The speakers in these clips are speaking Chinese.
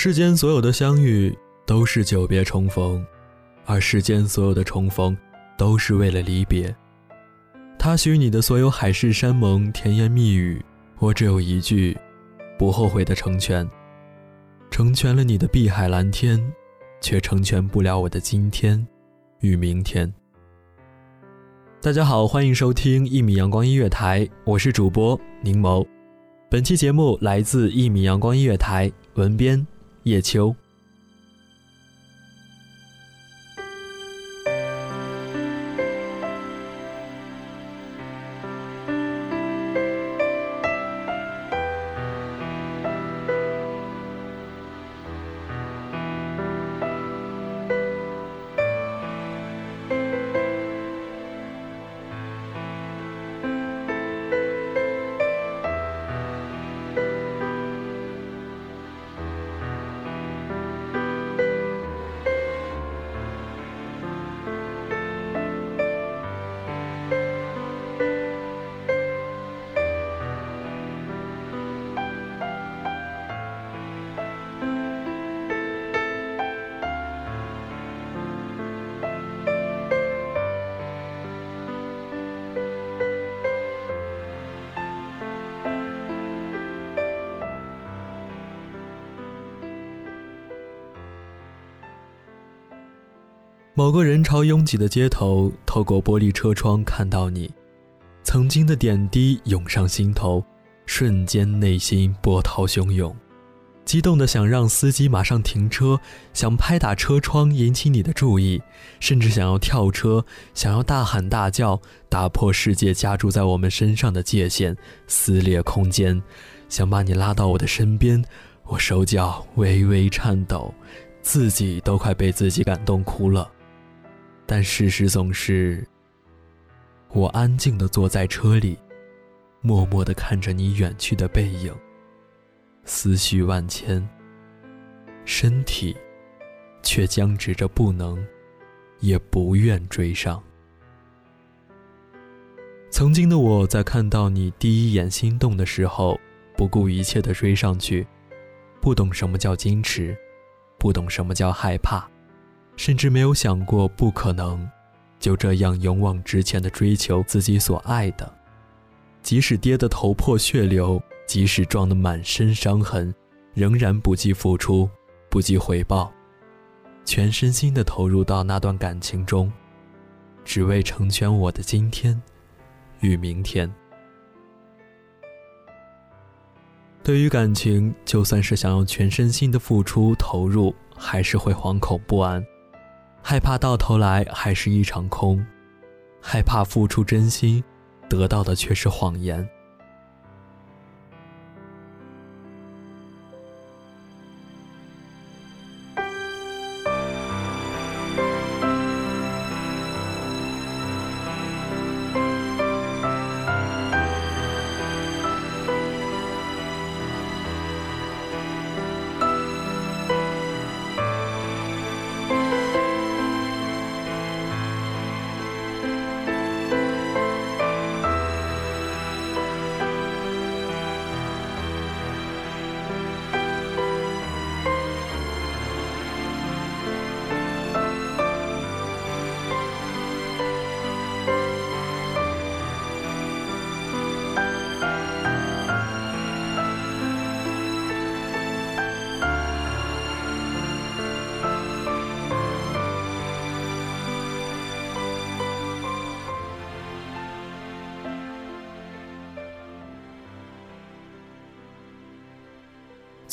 世间所有的相遇都是久别重逢，而世间所有的重逢都是为了离别。他许你的所有海誓山盟、甜言蜜语，我只有一句：不后悔的成全。成全了你的碧海蓝天，却成全不了我的今天与明天。大家好，欢迎收听一米阳光音乐台，我是主播柠檬。本期节目来自一米阳光音乐台文编。叶秋。某个人潮拥挤的街头，透过玻璃车窗看到你，曾经的点滴涌上心头，瞬间内心波涛汹涌，激动的想让司机马上停车，想拍打车窗引起你的注意，甚至想要跳车，想要大喊大叫，打破世界加注在我们身上的界限，撕裂空间，想把你拉到我的身边，我手脚微微颤抖，自己都快被自己感动哭了。但事实总是，我安静地坐在车里，默默地看着你远去的背影，思绪万千，身体却僵直着，不能，也不愿追上。曾经的我在看到你第一眼心动的时候，不顾一切地追上去，不懂什么叫矜持，不懂什么叫害怕。甚至没有想过不可能，就这样勇往直前的追求自己所爱的，即使跌得头破血流，即使撞得满身伤痕，仍然不计付出，不计回报，全身心的投入到那段感情中，只为成全我的今天与明天。对于感情，就算是想要全身心的付出投入，还是会惶恐不安。害怕到头来还是一场空，害怕付出真心，得到的却是谎言。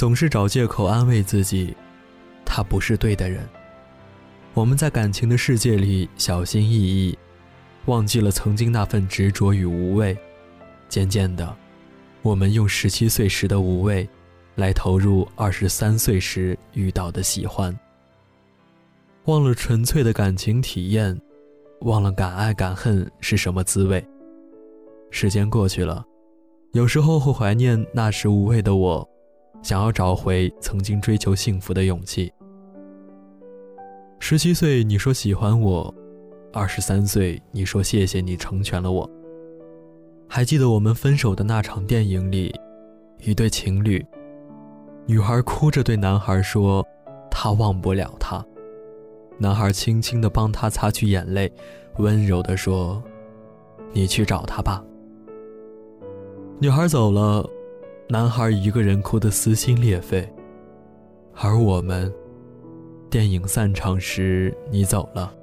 总是找借口安慰自己，他不是对的人。我们在感情的世界里小心翼翼，忘记了曾经那份执着与无畏。渐渐的，我们用十七岁时的无畏，来投入二十三岁时遇到的喜欢。忘了纯粹的感情体验，忘了敢爱敢恨是什么滋味。时间过去了，有时候会怀念那时无畏的我，想要找回曾经追求幸福的勇气。十七岁你说喜欢我，二十三岁你说谢谢你成全了我。还记得我们分手的那场电影里，一对情侣，女孩哭着对男孩说：“她忘不了他。”男孩轻轻地帮她擦去眼泪，温柔地说：“你去找他吧。”女孩走了，男孩一个人哭得撕心裂肺。而我们，电影散场时你走了，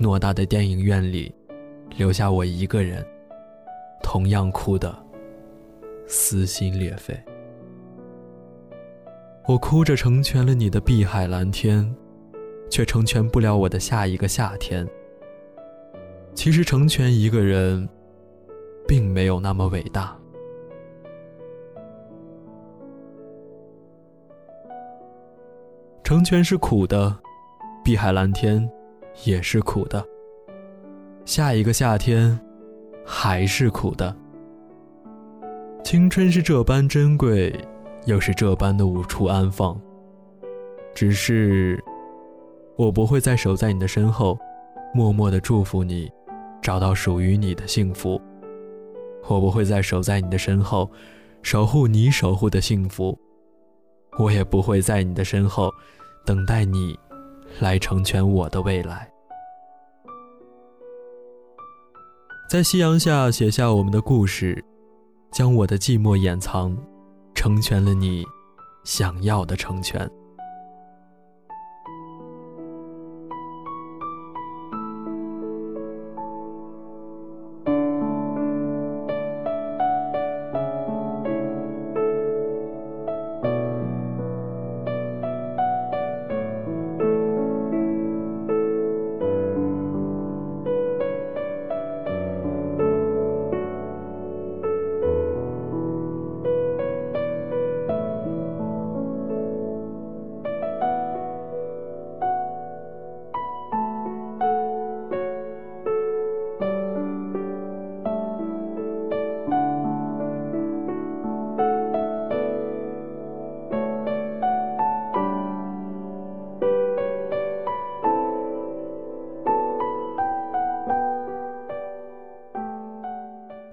偌大的电影院里，留下我一个人，同样哭得撕心裂肺。我哭着成全了你的碧海蓝天。却成全不了我的下一个夏天。其实成全一个人，并没有那么伟大。成全是苦的，碧海蓝天也是苦的。下一个夏天，还是苦的。青春是这般珍贵，又是这般的无处安放。只是。我不会再守在你的身后，默默的祝福你，找到属于你的幸福。我不会再守在你的身后，守护你守护的幸福。我也不会在你的身后，等待你，来成全我的未来。在夕阳下写下我们的故事，将我的寂寞掩藏，成全了你想要的成全。